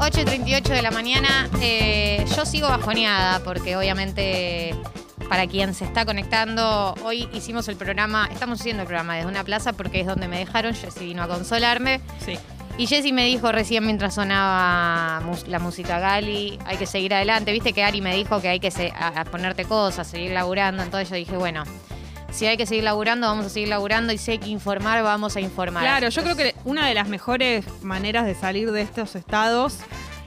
8 y 38 de la mañana. Eh, yo sigo bajoneada porque obviamente para quien se está conectando, hoy hicimos el programa, estamos haciendo el programa desde una plaza porque es donde me dejaron, Jessy vino a consolarme. Sí. Y Jessy me dijo recién mientras sonaba la música Gali, hay que seguir adelante. Viste que Ari me dijo que hay que a, ponerte cosas, seguir laburando. Entonces yo dije, bueno, si hay que seguir laburando, vamos a seguir laburando. Y si hay que informar, vamos a informar. Claro, yo creo que una de las mejores maneras de salir de estos estados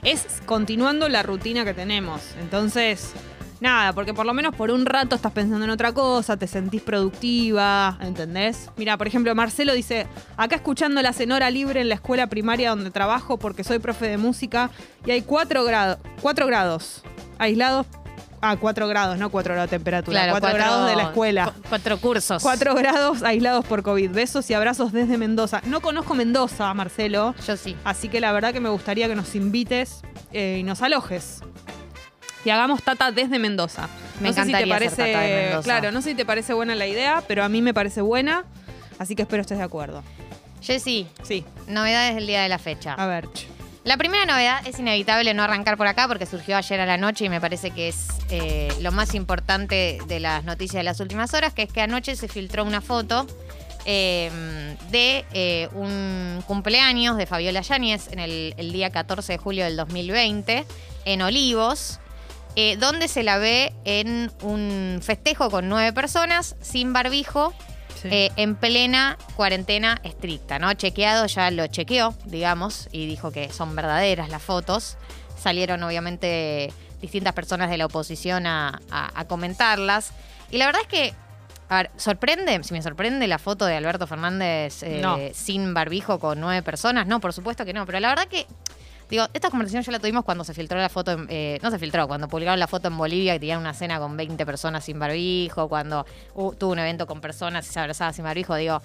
es continuando la rutina que tenemos. Entonces, nada, porque por lo menos por un rato estás pensando en otra cosa, te sentís productiva, ¿entendés? Mira, por ejemplo, Marcelo dice, acá escuchando la cenora libre en la escuela primaria donde trabajo porque soy profe de música y hay cuatro cuatro grados aislados Ah, cuatro grados, no cuatro grados de temperatura. Cuatro grados de la escuela. Cuatro cursos. Cuatro grados aislados por COVID. Besos y abrazos desde Mendoza. No conozco Mendoza, Marcelo. Yo sí. Así que la verdad que me gustaría que nos invites eh, y nos alojes. Y hagamos tata desde Mendoza. Me no encantaría te parece, Claro, no sé si te parece buena la idea, pero a mí me parece buena. Así que espero estés de acuerdo. Jessy. Sí. Novedades del día de la fecha. A ver. La primera novedad es inevitable no arrancar por acá porque surgió ayer a la noche y me parece que es eh, lo más importante de las noticias de las últimas horas, que es que anoche se filtró una foto em, de eh, un cumpleaños de Fabiola Yáñez en el, día 14 de julio del 2020 en Olivos, eh, donde se la ve en un festejo con nueve personas, sin barbijo, eh, en plena cuarentena estricta, ¿no? Chequeado, ya lo chequeó, digamos, y dijo que son verdaderas las fotos. Salieron, obviamente, distintas personas de la oposición a, comentarlas. Y la verdad es que, a ver, sorprende, si me sorprende la foto de Alberto Fernández eh, sin barbijo con nueve personas, no, por supuesto que no, pero la verdad que Digo, esta conversación ya la tuvimos cuando se filtró la foto, eh, no se filtró, cuando publicaron la foto en Bolivia que tenían una cena con 20 personas sin barbijo, cuando tuvo un evento con personas y se abrazaba sin barbijo, digo.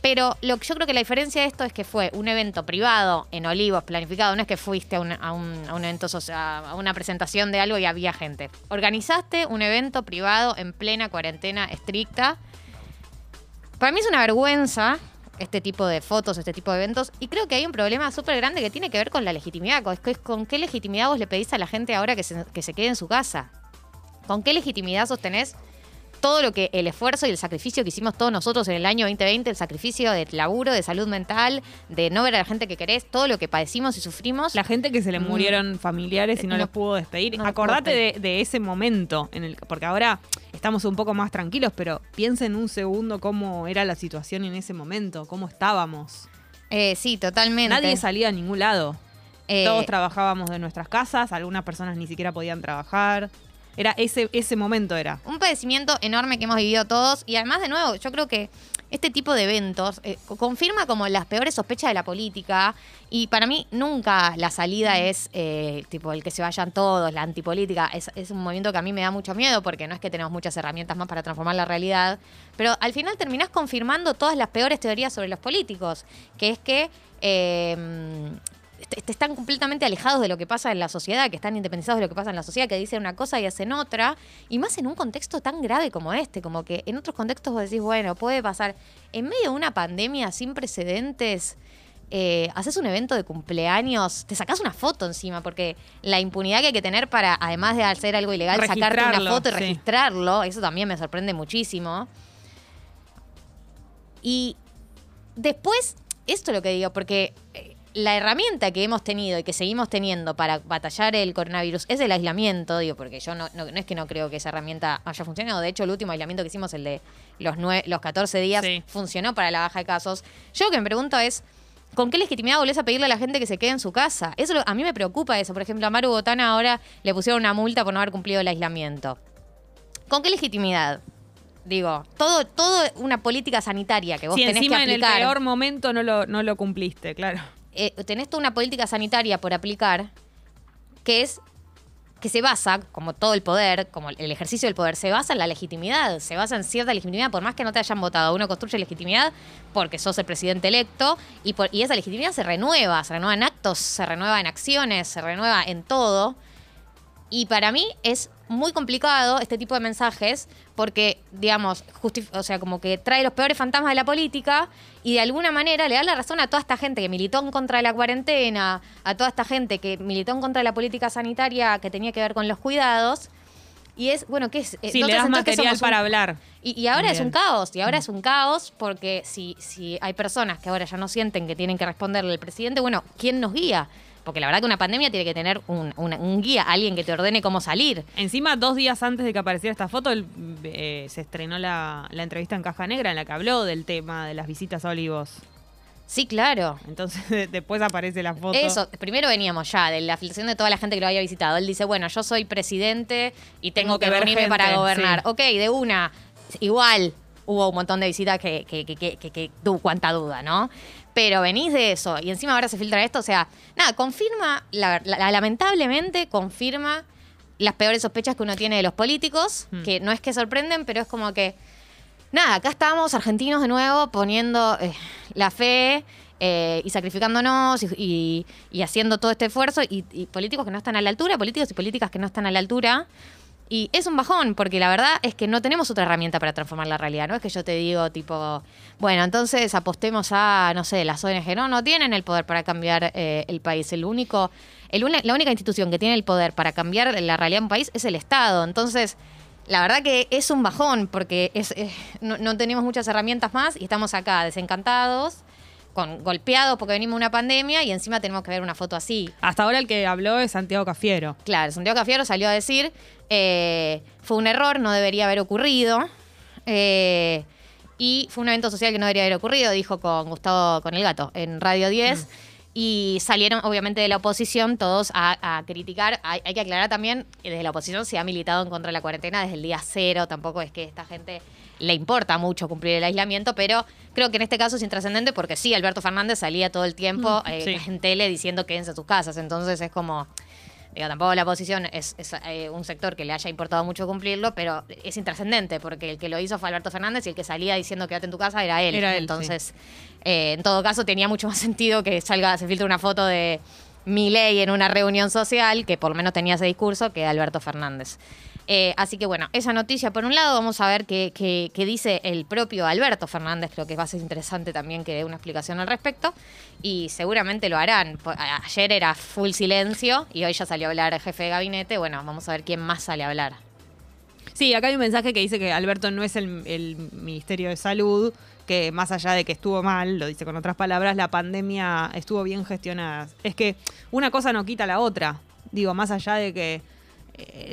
Pero lo que yo creo que la diferencia de esto es que fue un evento privado en Olivos planificado, no es que fuiste a un, a un, a un a una presentación de algo y había gente. Organizaste un evento privado en plena cuarentena estricta. Para mí es una vergüenza este tipo de fotos, este tipo de eventos. Y creo que hay un problema súper grande que tiene que ver con la legitimidad. Con, con qué legitimidad vos le pedís a la gente ahora que se, que se quede en su casa. ¿Con qué legitimidad sostenés todo lo que el esfuerzo y el sacrificio que hicimos todos nosotros en el año 2020, el sacrificio de laburo, de salud mental, de no ver a la gente que querés, todo lo que padecimos y sufrimos. La gente que se le mm. murieron familiares y no, los pudo despedir. Acordate de, ese momento, en el, porque ahora estamos un poco más tranquilos, pero piensa en un segundo cómo era la situación en ese momento, cómo estábamos. Eh, sí, totalmente. Nadie salía a ningún lado. Eh, Todos trabajábamos de nuestras casas, algunas personas ni siquiera podían trabajar. Era ese, ese momento era. Un padecimiento enorme que hemos vivido todos y además de nuevo, yo creo que este tipo de eventos eh, confirma como las peores sospechas de la política y para mí nunca la salida es eh, tipo el que se vayan todos, la antipolítica. Es, es, un movimiento que a mí me da mucho miedo porque no es que tenemos muchas herramientas más para transformar la realidad, pero al final terminás confirmando todas las peores teorías sobre los políticos, que es que eh, están completamente alejados de lo que pasa en la sociedad, que están independizados de lo que pasa en la sociedad, que dicen una cosa y hacen otra, y más en un contexto tan grave como este, como que en otros contextos vos decís, bueno, puede pasar, en medio de una pandemia sin precedentes, eh, haces un evento de cumpleaños, te sacás una foto encima, porque la impunidad que hay que tener para, además de hacer algo ilegal, sacarte una foto y registrarlo, eso también me sorprende muchísimo. Y después, esto es lo que digo, porque eh, la herramienta que hemos tenido y que seguimos teniendo para batallar el coronavirus es el aislamiento, digo, porque yo no, no, es que no creo que esa herramienta haya funcionado. De hecho, el último aislamiento que hicimos, el de los, los 14 días, funcionó para la baja de casos. Yo lo que me pregunto es, ¿con qué legitimidad volvés a pedirle a la gente que se quede en su casa? Eso a mí me preocupa eso. Por ejemplo, a Maru Botana ahora le pusieron una multa por no haber cumplido el aislamiento. ¿Con qué legitimidad? Digo, todo, todo una política sanitaria que vos tenés que aplicar. en el peor momento no lo, no lo cumpliste, claro. Eh, tenés toda una política sanitaria por aplicar que es que se basa, como todo el poder, como el ejercicio del poder, se basa en la legitimidad, se basa en cierta legitimidad, por más que no te hayan votado. Uno construye legitimidad porque sos el presidente electo y, por, y esa legitimidad se renueva, se renueva en actos, se renueva en acciones, se renueva en todo. Y para mí es muy complicado este tipo de mensajes porque, digamos, o sea, como que trae los peores fantasmas de la política y de alguna manera le da la razón a toda esta gente que militó en contra de la cuarentena, a toda esta gente que militó en contra de la política sanitaria que tenía que ver con los cuidados. Y es, bueno, ¿qué es? Eh, Sí, ¿no le das que material un- para hablar. y, y ahora es un caos, y ahora es un caos porque si, si hay personas que ahora ya no sienten que tienen que responderle al presidente, bueno, ¿quién nos guía? Porque la verdad que una pandemia tiene que tener un, un guía, alguien que te ordene cómo salir. Encima, dos días antes de que apareciera esta foto, eh, se estrenó la, la entrevista en Caja Negra en la que habló del tema de las visitas a Olivos. Sí, claro. Entonces, después aparece la foto. Eso, primero veníamos ya de la filtración de toda la gente que lo había visitado. Él dice, bueno, yo soy presidente y tengo, Tengo que, que reunirme gente, para gobernar. sí. Ok, de una, igual hubo un montón de visitas que, que, que, que, que- que tuvo cuánta duda, ¿no? Pero venís de eso y encima ahora se filtra esto, o sea, nada, confirma, la- la- lamentablemente confirma las peores sospechas que uno tiene de los políticos, Hmm. que no es que sorprenden, pero es como que nada, acá estamos argentinos de nuevo poniendo eh, la fe eh, y sacrificándonos y, y- y haciendo todo este esfuerzo y, y políticos que no están a la altura, políticos y políticas que no están a la altura. Y es un bajón, porque la verdad es que no tenemos otra herramienta para transformar la realidad. No es que yo te digo, tipo, bueno, entonces apostemos a, no sé, las ONG. No, no tienen el poder para cambiar eh, el país. El único, el la única institución que tiene el poder para cambiar la realidad de un país es el Estado. Entonces, la verdad que es un bajón, porque es, no, no tenemos muchas herramientas más y estamos acá desencantados, con, golpeados porque venimos de una pandemia y encima tenemos que ver una foto así. Hasta ahora el que habló es Santiago Cafiero. Claro, Santiago Cafiero salió a decir, eh, fue un error, no debería haber ocurrido. eh, y fue un evento social que no debería haber ocurrido, dijo con Gustavo, con el gato, en Radio 10. Y salieron, obviamente, de la oposición todos a, a criticar. Hay, hay que aclarar también que desde la oposición se ha militado en contra de la cuarentena desde el día cero. Tampoco es que esta gente le importa mucho cumplir el aislamiento, pero creo que en este caso es intrascendente porque sí, Alberto Fernández salía todo el tiempo eh, sí. en tele diciendo quédense a sus casas. Entonces es como. Digo, tampoco la oposición es, es, eh, un sector que le haya importado mucho cumplirlo, pero es intrascendente, porque el que lo hizo fue Alberto Fernández y el que salía diciendo quédate en tu casa era él. Era él, Entonces, eh, en todo caso, tenía mucho más sentido que salga, se filtre una foto de Milei en una reunión social, que por lo menos tenía ese discurso, que Alberto Fernández. Eh, así que bueno, esa noticia por un lado, vamos a ver qué, dice el propio Alberto Fernández, creo que va a ser interesante también que dé una explicación al respecto, y seguramente lo harán. Ayer era full silencio y hoy ya salió a hablar el jefe de gabinete, bueno, vamos a ver quién más sale a hablar. Sí, acá hay un mensaje que dice que Alberto no es el, el Ministerio de Salud, que más allá de que estuvo mal, lo dice con otras palabras, la pandemia estuvo bien gestionada. Es que una cosa no quita la otra. Digo, más allá de que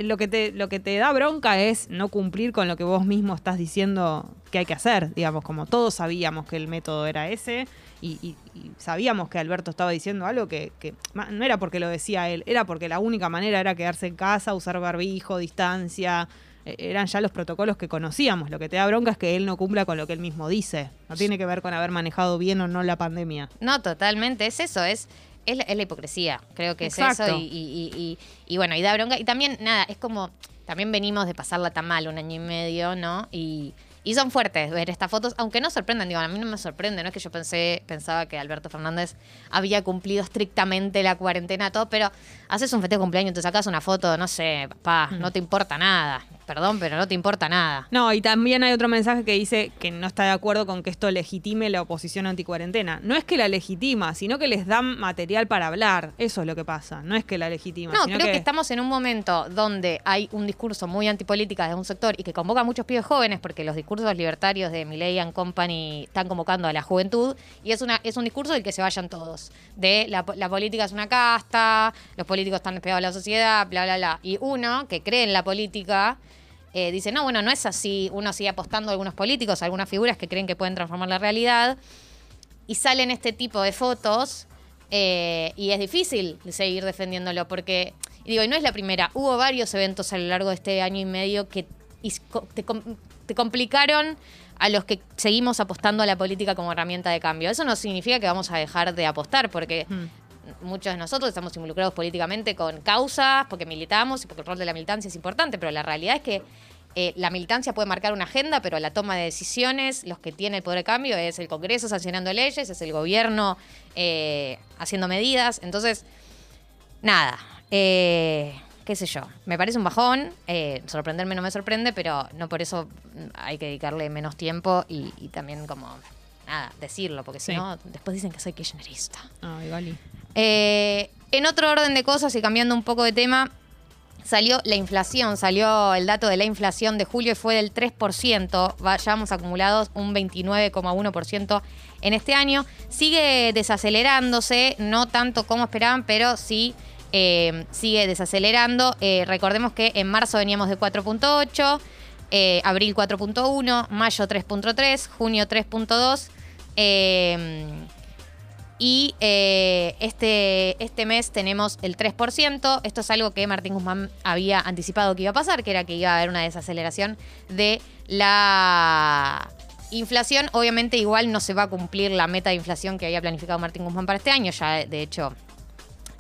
lo, que te, lo que te da bronca es no cumplir con lo que vos mismo estás diciendo que hay que hacer. Digamos, como todos sabíamos que el método era ese y, sabíamos que Alberto estaba diciendo algo que, que no era porque lo decía él, era porque la única manera era quedarse en casa, usar barbijo, distancia. Eh, Eran ya los protocolos que conocíamos. Lo que te da bronca es que él no cumpla con lo que él mismo dice. No tiene que ver con haber manejado bien o no la pandemia. No, totalmente, es eso, es, es, la, es la hipocresía, creo que es eso, y, y- y- bueno, y da bronca, y también, nada, es como, también venimos de pasarla tan mal un año y medio, ¿no? Y, y son fuertes ver estas fotos, aunque no sorprendan, digo, a mí no me sorprende, no es que yo pensé, pensaba que Alberto Fernández había cumplido estrictamente la cuarentena, todo, pero haces un festejo de cumpleaños, te sacas una foto, no sé, papá, no te importa nada, perdón, pero no te importa nada. No, y también hay otro mensaje que dice que no está de acuerdo con que esto legitime la oposición anticuarentena. No es que la legitima, sino que les dan material para hablar. Eso es lo que pasa. No es que la legitima. No, sino creo que... estamos en un momento donde hay un discurso muy antipolítica de un sector y que convoca a muchos pibes jóvenes porque los discursos libertarios de and Company están convocando a la juventud y es una es un discurso del que se vayan todos. De la, la política es una casta, los políticos están despegados de la sociedad, bla, bla, bla. Y uno que cree en la política eh, dice, no, bueno, no es así. Uno sigue apostando a algunos políticos, a algunas figuras que creen que pueden transformar la realidad y salen este tipo de fotos eh, y es difícil seguir defendiéndolo porque, digo, y no es la primera, hubo varios eventos a lo largo de este año y medio que te, com- te complicaron a los que seguimos apostando a la política como herramienta de cambio. Eso no significa que vamos a dejar de apostar porque muchos de nosotros estamos involucrados políticamente con causas, porque militamos y porque el rol de la militancia es importante, pero la realidad es que eh, la militancia puede marcar una agenda, pero la toma de decisiones, los que tienen el poder de cambio, es el Congreso sancionando leyes, es el gobierno eh, haciendo medidas. Entonces, nada. eh, qué sé yo, me parece un bajón, eh, sorprenderme no me sorprende, pero no por eso hay que dedicarle menos tiempo y, y también como, nada, decirlo, porque si Sí. no, después dicen que soy kirchnerista. Ay, Gali. Eh, en otro orden de cosas y cambiando un poco de tema, salió la inflación, salió el dato de la inflación de julio y fue del 3%, va- ya vamos acumulados un 29,1% en este año. Sigue desacelerándose, no tanto como esperaban, pero sí eh, sigue desacelerando. Eh, recordemos que en marzo veníamos de 4.8, eh, abril 4.1, mayo 3.3, junio 3.2. y eh, este, este mes tenemos el 3%. Esto es algo que Martín Guzmán había anticipado que iba a pasar, que era que iba a haber una desaceleración de la inflación. Obviamente igual no se va a cumplir la meta de inflación que había planificado Martín Guzmán para este año. Ya de hecho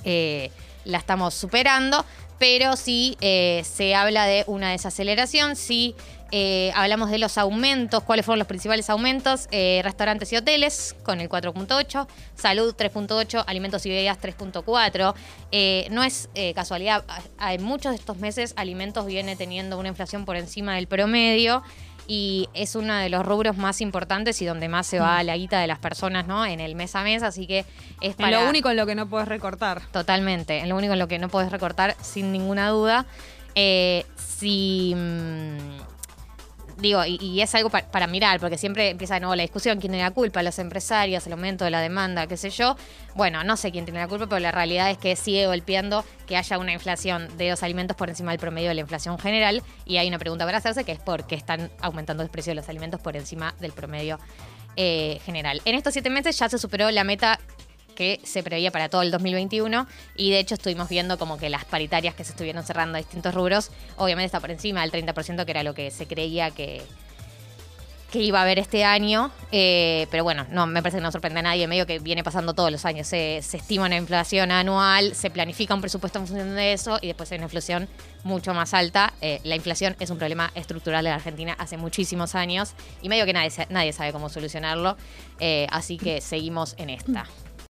eh, la estamos superando, pero sí eh, se habla de una desaceleración, sí eh, hablamos de los aumentos, cuáles fueron los principales aumentos, Eh, restaurantes y hoteles con el 4.8, salud 3.8, alimentos y bebidas 3.4. Eh, no es eh, casualidad, en muchos de estos meses alimentos viene teniendo una inflación por encima del promedio. Y es uno de los rubros más importantes y donde más se va la guita de las personas, ¿no? En el mes a mes, así que es para... lo único en lo que no puedes recortar. Totalmente, es lo único en lo que no puedes recortar sin ninguna duda. Eh, si. mm, digo, y, es algo pa- para mirar, porque siempre empieza de nuevo la discusión: quién tiene la culpa, los empresarios, el aumento de la demanda, qué sé yo. Bueno, no sé quién tiene la culpa, pero la realidad es que sigue golpeando que haya una inflación de los alimentos por encima del promedio de la inflación general. Y hay una pregunta para hacerse, que es por qué están aumentando el precio de los alimentos por encima del promedio eh, general. En estos siete meses ya se superó la meta que se preveía para todo el 2021 y de hecho estuvimos viendo como que las paritarias que se estuvieron cerrando a distintos rubros obviamente está por encima del 30% que era lo que se creía que, que iba a haber este año, eh, pero bueno, no me parece que no sorprende a nadie, medio que viene pasando todos los años, se, estima una inflación anual, se planifica un presupuesto en función de eso y después hay una inflación mucho más alta. Eh, la inflación es un problema estructural de la Argentina hace muchísimos años y medio que nadie, nadie sabe cómo solucionarlo, eh, así que seguimos en esta.